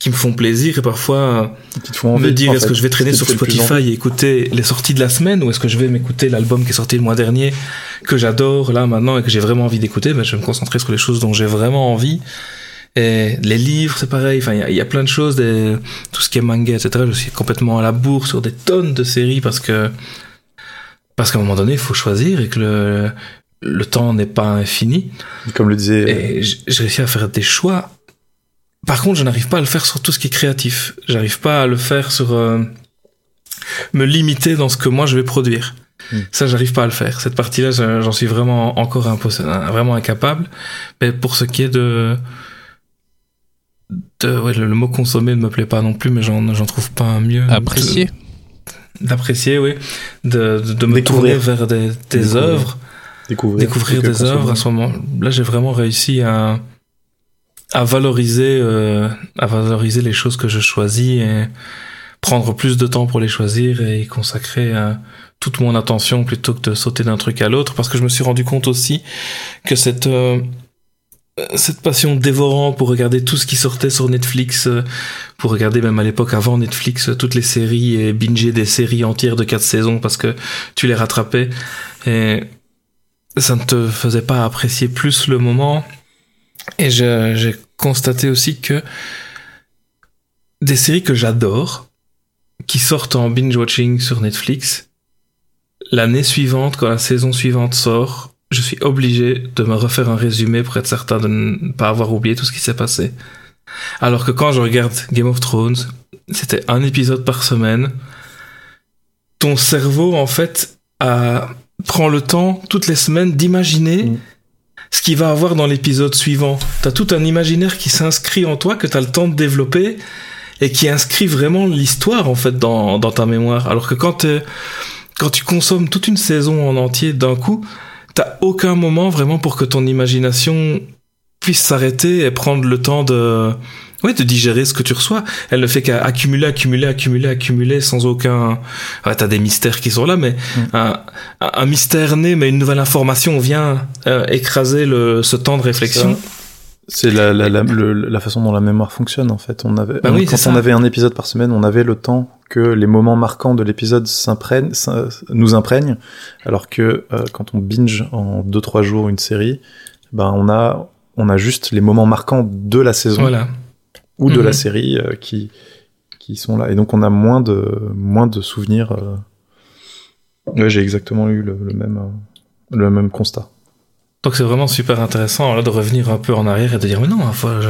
qui me font plaisir et parfois envie, me dire est-ce que je vais traîner sur Spotify et écouter les sorties de la semaine ou est-ce que je vais m'écouter l'album qui est sorti le mois dernier que j'adore là maintenant et que j'ai vraiment envie d'écouter? Ben, je vais me concentrer sur les choses dont j'ai vraiment envie. Et les livres c'est pareil. Enfin il y a- il y, a plein de choses des, tout ce qui est manga etc je suis complètement à la bourre sur des tonnes de séries parce que parce qu'à un moment donné il faut choisir et que le le temps n'est pas infini. Comme le disait et j'ai réussi à faire des choix. Par contre, je n'arrive pas à le faire sur tout ce qui est créatif. J'arrive pas à le faire sur euh, me limiter dans ce que moi je vais produire. Mm. Ça, j'arrive pas à le faire. Cette partie-là, je- j'en suis vraiment encore imposs- vraiment incapable. Mais pour ce qui est de, de ouais, le, le mot consommer ne me plaît pas non plus, mais j'en j'en trouve pas un mieux. Apprécier. D'apprécier, oui. De, de, de me Découvrir. tourner vers des, des Découvrir. œuvres découvrir, découvrir des œuvres à ce moment là j'ai vraiment réussi à à valoriser euh, à valoriser les choses que je choisis et prendre plus de temps pour les choisir et y consacrer euh, toute mon attention plutôt que de sauter d'un truc à l'autre parce que je me suis rendu compte aussi que cette euh, cette passion dévorante pour regarder tout ce qui sortait sur Netflix, euh, pour regarder même à l'époque avant Netflix euh, toutes les séries et binger des séries entières de quatre saisons parce que tu les rattrapais et ça ne te faisait pas apprécier plus le moment. Et j'ai constaté aussi que des séries que j'adore, qui sortent en binge-watching sur Netflix, l'année suivante, quand la saison suivante sort, je suis obligé de me refaire un résumé pour être certain de ne pas avoir oublié tout ce qui s'est passé. Alors que quand je regarde Game of Thrones, c'était un épisode par semaine. Ton cerveau, en fait, a- prend le temps toutes les semaines d'imaginer Mm. Ce qu'il va avoir dans l'épisode suivant. T'as tout un imaginaire qui s'inscrit en toi, que t'as le temps de développer et qui inscrit vraiment l'histoire, en fait, dans, ta mémoire. Alors que quand t'es- quand tu consommes toute une saison en entier d'un coup, t'as aucun moment vraiment pour que ton imagination puisse s'arrêter et prendre le temps de, ouais, de digérer ce que tu reçois. Elle ne fait qu'à accumuler, accumuler, accumuler, accumuler sans aucun, ouais, t'as des mystères qui sont là, mais un, un- un mystère né, mais une nouvelle information vient euh, écraser le, ce temps de réflexion. C'est la, la, la, la façon dont la mémoire fonctionne en fait. On avait, Bah on- oui, quand on ça. avait un épisode par semaine, on avait le temps que les moments marquants de l'épisode s'imprègnent, s'im- nous imprègnent, alors que euh, quand on binge en 2-3 jours une série, ben on a, on a juste les moments marquants de la saison Voilà. Ou de Mhm. la série euh, qui, qui sont là. Et donc on a moins de, moins de souvenirs. euh. Ouais, j'ai exactement eu le, le même, euh, le même constat. Donc c'est vraiment super intéressant là, de revenir un peu en arrière et de dire mais non,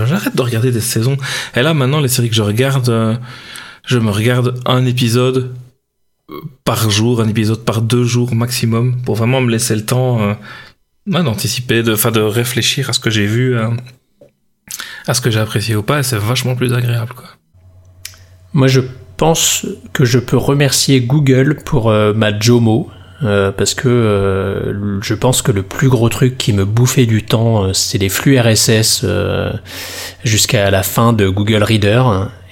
j'arrête de regarder des saisons. Et là maintenant les séries que je regarde, je me regarde un épisode par jour, un épisode par deux jours maximum pour vraiment me laisser le temps d'anticiper, de, enfin de réfléchir à ce que j'ai vu, à, à ce que j'ai apprécié ou pas. C'est vachement plus agréable quoi. Moi, je pense que je peux remercier Google pour euh, ma Jomo. euh, parce que euh, je pense que le plus gros truc qui me bouffait du temps, c'est les flux RSS jusqu'à la fin de Google Reader.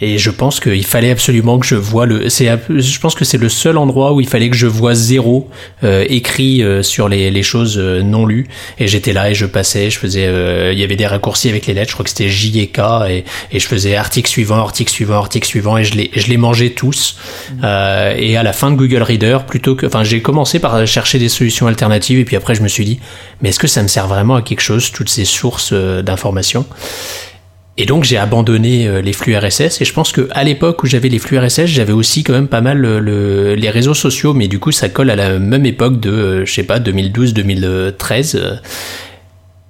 Et je pense qu'il fallait absolument que je vois le. C'est, je pense que c'est le seul endroit où il fallait que je vois zéro euh, écrit euh, sur les, les choses euh, non lues. Et j'étais là et je passais, je faisais. euh, Il y avait des raccourcis avec les lettres. Je crois que c'était J et K et, et je faisais article suivant, article suivant, article suivant et je les, je les mangeais tous. Euh, et à la fin de Google Reader, plutôt que, enfin, j'ai commencé par chercher des solutions alternatives et puis après je me suis dit, mais est-ce que ça me sert vraiment à quelque chose toutes ces sources euh, d'informations? Et donc j'ai abandonné euh, les flux RSS et je pense que à l'époque où j'avais les flux RSS, j'avais aussi quand même pas mal le- les réseaux sociaux, mais du coup ça colle à la même époque de, euh, je sais pas, 2012-2013. euh.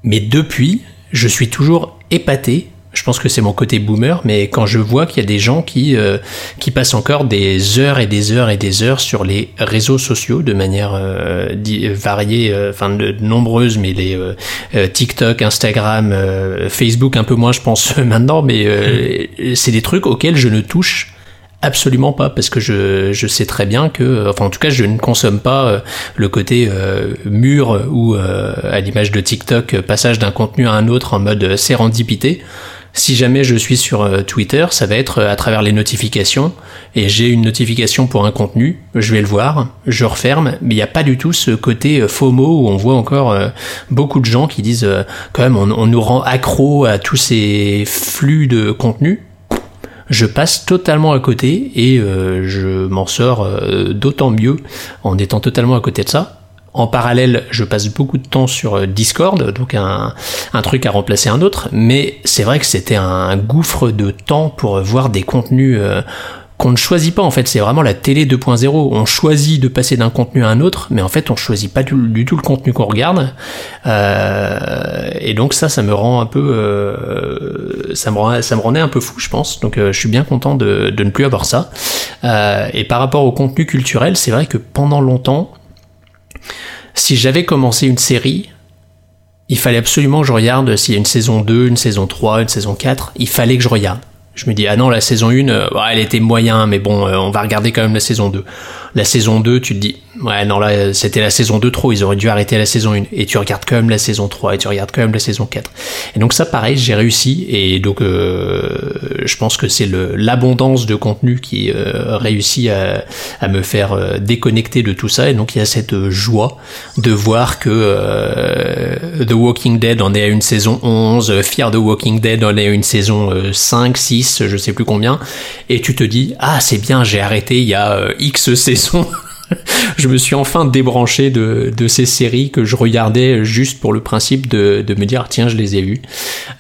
Mais depuis, je suis toujours épaté. Je pense que c'est mon côté boomer, mais quand je vois qu'il y a des gens qui euh, qui passent encore des heures et des heures et des heures sur les réseaux sociaux de manière euh, variée, euh, enfin de, nombreuses, mais les euh, euh, TikTok, Instagram, euh, Facebook un peu moins, je pense maintenant, mais euh, c'est des trucs auxquels je ne touche absolument pas parce que je, je sais très bien que enfin en tout cas je ne consomme pas euh, le côté euh, mûr ou euh, à l'image de TikTok passage d'un contenu à un autre en mode sérendipité si jamais je suis sur euh, Twitter, ça va être euh, à travers les notifications et j'ai une notification pour un contenu, je vais le voir, je referme, mais il n'y a pas du tout ce côté euh, FOMO où on voit encore beaucoup de gens qui disent quand même on, nous rend accro à tous ces flux de contenu. Je passe totalement à côté et je m'en sors d'autant mieux en étant totalement à côté de ça. En parallèle, je passe beaucoup de temps sur euh, Discord, donc un, truc à remplacer un autre, mais c'est vrai que c'était un gouffre de temps pour voir des contenus euh, qu'on ne choisit pas en fait, c'est vraiment la télé 2.0. On choisit de passer d'un contenu à un autre, mais en fait on choisit pas du, tout le contenu qu'on regarde. Euh, et donc ça, ça me rend un peu, euh, ça me rend, ça me rendait un peu fou, je pense. Donc euh, je suis bien content de, de ne plus avoir ça. Et par rapport au contenu culturel, c'est vrai que pendant longtemps, si j'avais commencé une série, il fallait absolument que je regarde s'il y a une saison 2, une saison 3, une saison 4, il fallait que je regarde. Je me dis, ah non, la saison 1, euh, elle était moyen, mais bon, euh, on va regarder quand même la saison 2. La saison 2, tu te dis, Ouais, non, là, c'était la saison 2 trop. Ils auraient dû arrêter la saison 1. Et tu regardes quand même la saison 3 et tu regardes quand même la saison 4. Et donc, ça, pareil, j'ai réussi. Et donc, euh, je pense que c'est l'abondance de contenu qui euh, réussit à, à me faire euh, déconnecter de tout ça. Et donc, il y a cette joie de voir que The Walking Dead en est à une saison 11, euh, Fear the Walking Dead en est à une saison euh, 5, 6, je sais plus combien. Et tu te dis, ah, c'est bien, j'ai arrêté il y a X saisons. je me suis enfin débranché de, ces séries que je regardais juste pour le principe de, me dire tiens je les ai vues.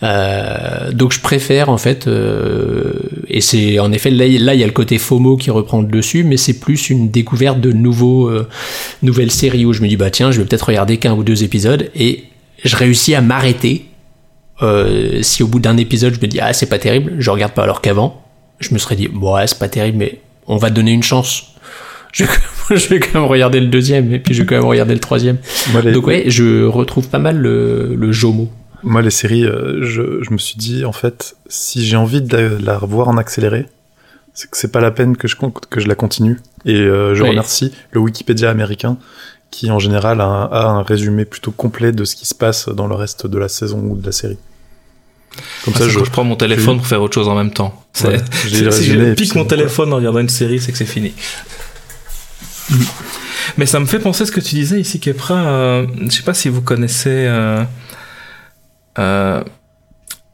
Euh, donc je préfère en fait euh, et c'est en effet là, il y a le côté FOMO qui reprend le dessus mais c'est plus une découverte de nouveaux euh, nouvelles séries où je me dis bah tiens je vais peut-être regarder qu'un ou deux épisodes et je réussis à m'arrêter. Si au bout d'un épisode je me dis ah c'est pas terrible, je regarde pas alors qu'avant je me serais dit bon ouais c'est pas terrible mais on va donner une chance. Je, je vais quand même regarder le deuxième et puis je vais quand même regarder le troisième. Moi, les, Donc ouais, je retrouve pas mal le, le Jomo. moi, les séries, euh, je, je me suis dit, en fait, si j'ai envie de la, la revoir en accéléré, c'est que c'est pas la peine que je, que je la continue. Et euh, je Oui. remercie le Wikipédia américain qui, en général, a un, a un résumé plutôt complet de ce qui se passe dans le reste de la saison ou de la série. Comme Ah, ça, je, quand je prends mon téléphone pour faire autre chose en même temps. Si je pique mon téléphone en regardant une série, c'est que c'est fini. Mais ça me fait penser à ce que tu disais ici, Kepra. Euh, je sais pas si vous connaissez euh, euh,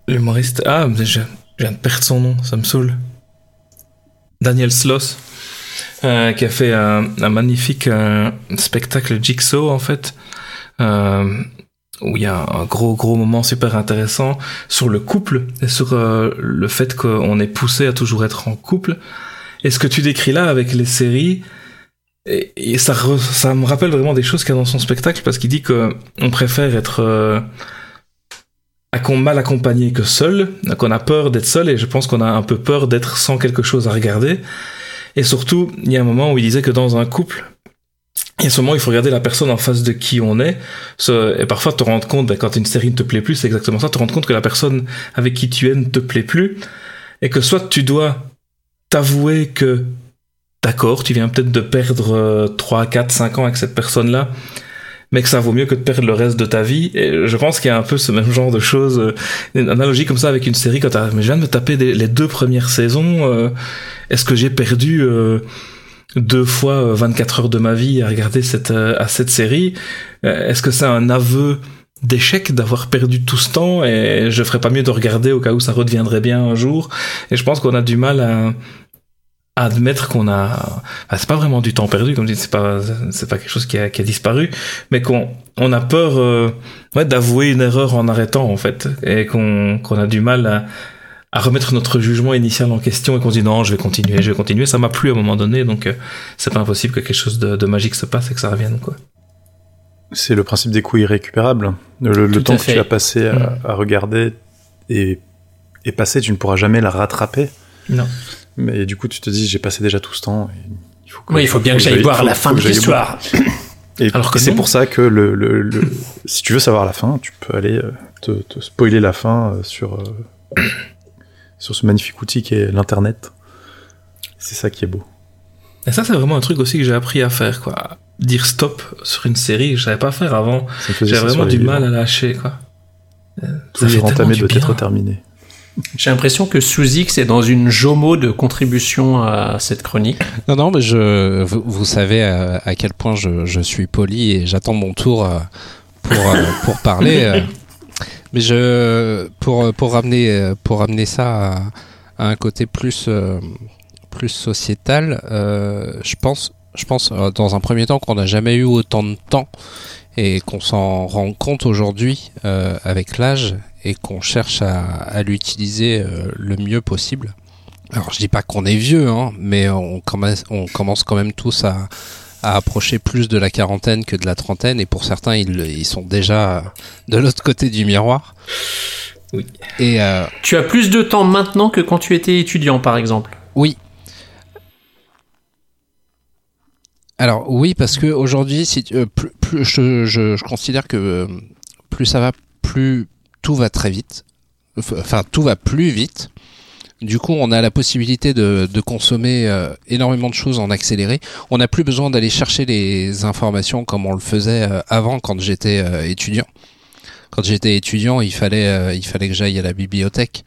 l'humoriste. Ah, je, je viens de perdre son nom, ça me saoule. Daniel Sloss, euh, qui a fait un, un magnifique spectacle Jigsaw en fait. Où il y a un gros gros moment super intéressant sur le couple et sur le fait qu'on est poussé à toujours être en couple. Et ce que tu décris là avec les séries, et, et ça, re- ça me rappelle vraiment des choses qu'il y a dans son spectacle parce qu'il dit que on préfère être euh, mal accompagné que seul, qu'on a peur d'être seul et je pense qu'on a un peu peur d'être sans quelque chose à regarder. Et surtout, il y a un moment où il disait que dans un couple, il y a ce moment il faut regarder la personne en face de qui on est. Et parfois te rendre compte, ben, quand une série ne te plaît plus, c'est exactement ça, te rendre compte que la personne avec qui tu es ne te plaît plus. Et que soit tu dois t'avouer que, d'accord, tu viens peut-être de perdre euh, 3, 4, 5 ans avec cette personne-là, mais que ça vaut mieux que de perdre le reste de ta vie. Et je pense qu'il y a un peu ce même genre de choses, euh, une analogie comme ça avec une série quand t'as, mais je viens de me taper les deux premières saisons, euh, est-ce que j'ai perdu euh, deux fois euh, 24 heures de ma vie à regarder cette, à cette série? Est-ce que c'est un aveu d'échec d'avoir perdu tout ce temps et je ferais pas mieux de regarder au cas où ça redeviendrait bien un jour? Et je pense qu'on a du mal à admettre qu'on a, enfin, c'est pas vraiment du temps perdu, comme je dis, c'est pas, c'est pas quelque chose qui a, qui a disparu, mais qu'on on a peur euh, ouais, d'avouer une erreur en arrêtant en fait, et qu'on qu'on a du mal à, à remettre notre jugement initial en question et qu'on se dit non, je vais continuer, je vais continuer. Ça m'a plu à un moment donné, donc euh, c'est pas impossible que quelque chose de, de magique se passe et que ça revienne quoi. C'est le principe des coups irrécupérables. Le, le temps que tu as passé à, Mm. à regarder est, est passé, tu ne pourras jamais la rattraper. Non. Mais du coup, tu te dis, j'ai passé déjà tout ce temps. et il faut, que- Oui, il faut bien que j'aille voir la fin de l'histoire. Et Alors que c'est pour ça que le, le- le- si tu veux savoir la fin, tu peux aller euh, te, te spoiler la fin euh, sur, euh, sur ce magnifique outil qui est l'internet. C'est ça qui est beau. Et ça, c'est vraiment un truc aussi que j'ai appris à faire, quoi. Dire stop sur une série, que je savais pas faire avant. Ça vraiment du mal à lâcher, quoi. Tout ça fait entamé doit bien. être terminé. J'ai l'impression que Sous-X est dans une Jomo de contribution à cette chronique. Non, non, mais je, vous, vous savez à, à quel point je, je suis poli et j'attends mon tour euh, pour, euh, pour parler. euh. Mais je, pour, pour, ramener, euh, pour ramener ça à, à un côté plus, euh, plus sociétal, euh, je pense, je pense euh, dans un premier temps qu'on n'a jamais eu autant de temps et qu'on s'en rend compte aujourd'hui euh, avec l'âge et qu'on cherche à, à l'utiliser euh, le mieux possible. Alors je dis pas qu'on est vieux, hein, mais on commence, on commence quand même tous à, à approcher plus de la quarantaine que de la trentaine, et pour certains ils, ils sont déjà de l'autre côté du miroir. Oui. Et euh, Tu as plus de temps maintenant que quand tu étais étudiant, par exemple? oui. Alors oui, parce que aujourd'hui, si euh, plus, je, je, je considère que euh, plus ça va, plus tout va très vite. Enfin, tout va plus vite. Du coup, on a la possibilité de, consommer euh, énormément de choses en accéléré. On n'a plus besoin d'aller chercher les informations comme on le faisait euh, avant quand j'étais étudiant. Quand j'étais étudiant, il fallait, il fallait que j'aille à la bibliothèque.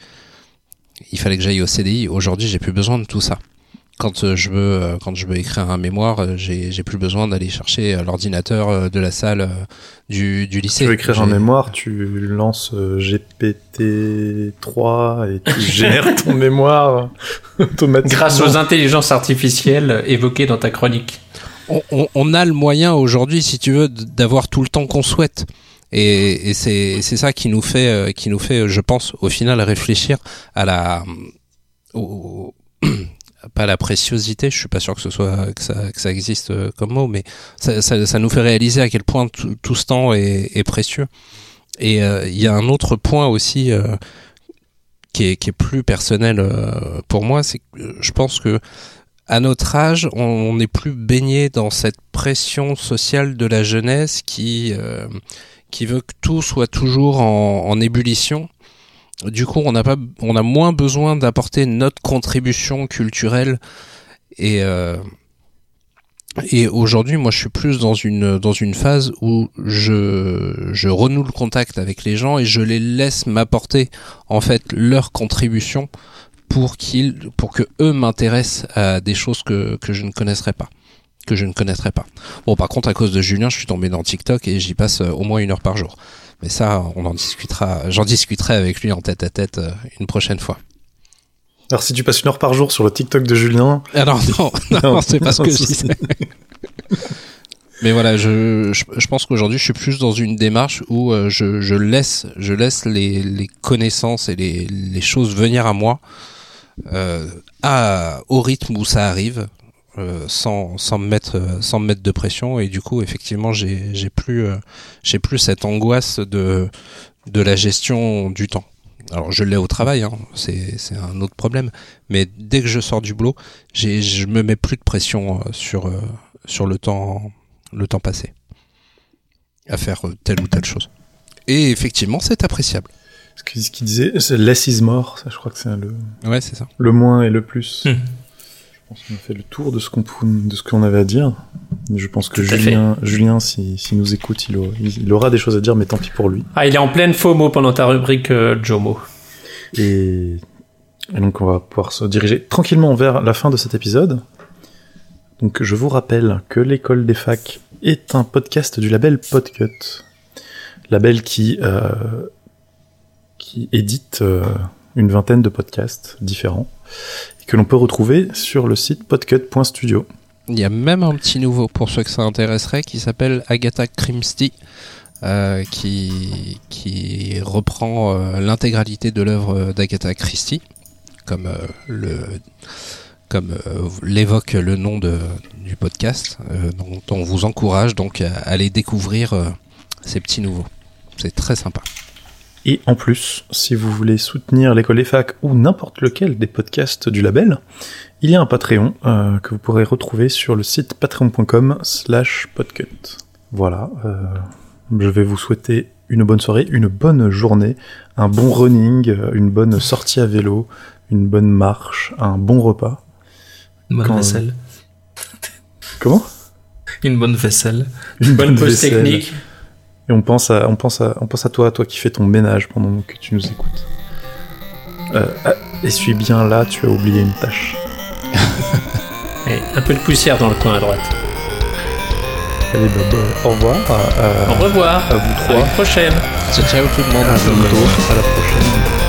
Il fallait que j'aille au CDI. Aujourd'hui, j'ai plus besoin de tout ça. Quand euh, je veux, euh, quand je veux écrire un mémoire, euh, j'ai, plus besoin d'aller chercher l'ordinateur de la salle du, du lycée. Tu veux écrire un mémoire, tu lances euh, GPT-3 et tu génères ton mémoire automatiquement. Grâce aux intelligences artificielles évoquées dans ta chronique. on, on- on a le moyen aujourd'hui, si tu veux, d'avoir tout le temps qu'on souhaite. Et, et c'est ça qui nous fait, qui nous fait, je pense, au final, réfléchir à la, au- pas la préciosité. Je suis pas sûr que ce soit que ça, que ça existe euh, comme mot, mais ça, ça, ça nous fait réaliser à quel point tout, ce temps est, est précieux. Et euh, il y a un autre point aussi euh, qui est, qui est plus personnel euh, pour moi, c'est que euh, je pense que à notre âge, on n'est plus baigné dans cette pression sociale de la jeunesse qui qui veut que tout soit toujours en, en ébullition. Du coup, on n'a pas, on a moins besoin d'apporter notre contribution culturelle et euh, et aujourd'hui, moi, je suis plus dans une dans une phase où je je renoue le contact avec les gens et je les laisse m'apporter en fait leur contribution pour qu'ils pour que eux m'intéressent à des choses que que je ne connaisserais pas que je ne connaîtrais pas. Bon, par contre, à cause de Julien, je suis tombé dans TikTok et j'y passe euh, au moins une heure par jour. Mais ça, on en discutera. J'en discuterai avec lui en tête à tête euh, une prochaine fois. Alors si tu passes une heure par jour sur le TikTok de Julien, Alors non, non, Non, c'est pas ce que je disais. Mais voilà, je, je, je pense qu'aujourd'hui, je suis plus dans une démarche où euh, je, je laisse, je laisse les, les connaissances et les, les choses venir à moi euh, à, au rythme où ça arrive, euh, sans, sans, me mettre, euh, sans me mettre de pression. Et du coup, effectivement, j'ai j'ai plus, euh, j'ai plus cette angoisse de, de la gestion du temps. Alors, je l'ai au travail, hein, c'est c'est un autre problème. Mais dès que je sors du boulot, j'ai, je me mets plus de pression euh, sur, euh, sur le temps, le temps passé à faire euh, telle ou telle chose. Et effectivement, c'est appréciable. ce qu'il disait, c'est less is more, ça je crois que c'est le, Ouais, c'est ça. le moins et le plus. Hmm. Pense qu'on a fait le tour de ce qu'on de ce qu'on avait à dire. Je pense que Julien, Julien, s'il si, nous écoute, il aura, il aura des choses à dire, mais tant pis pour lui. Ah, il est en pleine FOMO pendant ta rubrique euh, Jomo. Et, et donc on va pouvoir se diriger tranquillement vers la fin de cet épisode. Donc je vous rappelle que l'école des facs est un podcast du label Podcut, label qui euh, qui édite euh, une vingtaine de podcasts différents que l'on peut retrouver sur le site podcut.studio. Il y a même un petit nouveau pour ceux que ça intéresserait qui s'appelle Agatha Christie. euh, qui, qui reprend euh, l'intégralité de l'œuvre d'Agatha Christie, comme euh, le comme l'évoque le nom de, du podcast, dont on vous encourage donc à aller découvrir ces petits nouveaux. C'est très sympa. Et en plus, si vous voulez soutenir l'école des facs ou n'importe lequel des podcasts du label, il y a un Patreon euh, que vous pourrez retrouver sur le site patreon.com slash podcut. Voilà, euh, je vais vous souhaiter une bonne soirée, une bonne journée, un bon running, euh, une bonne sortie à vélo, une bonne marche, un bon repas. Une bonne Quand- vaisselle. Comment? Une bonne vaisselle. Une Bonne pause vaisselle. technique. Et on pense à, on pense à, on pense à toi, toi qui fais ton ménage pendant que tu nous écoutes. Euh, ah, essuie bien là, tu as oublié une tâche. Et un peu de poussière dans le coin à droite. Allez, bah, bah, au revoir. à- à- Au revoir. à vous À une prochaine. Ciao ciao tout le monde. À bientôt. À la prochaine.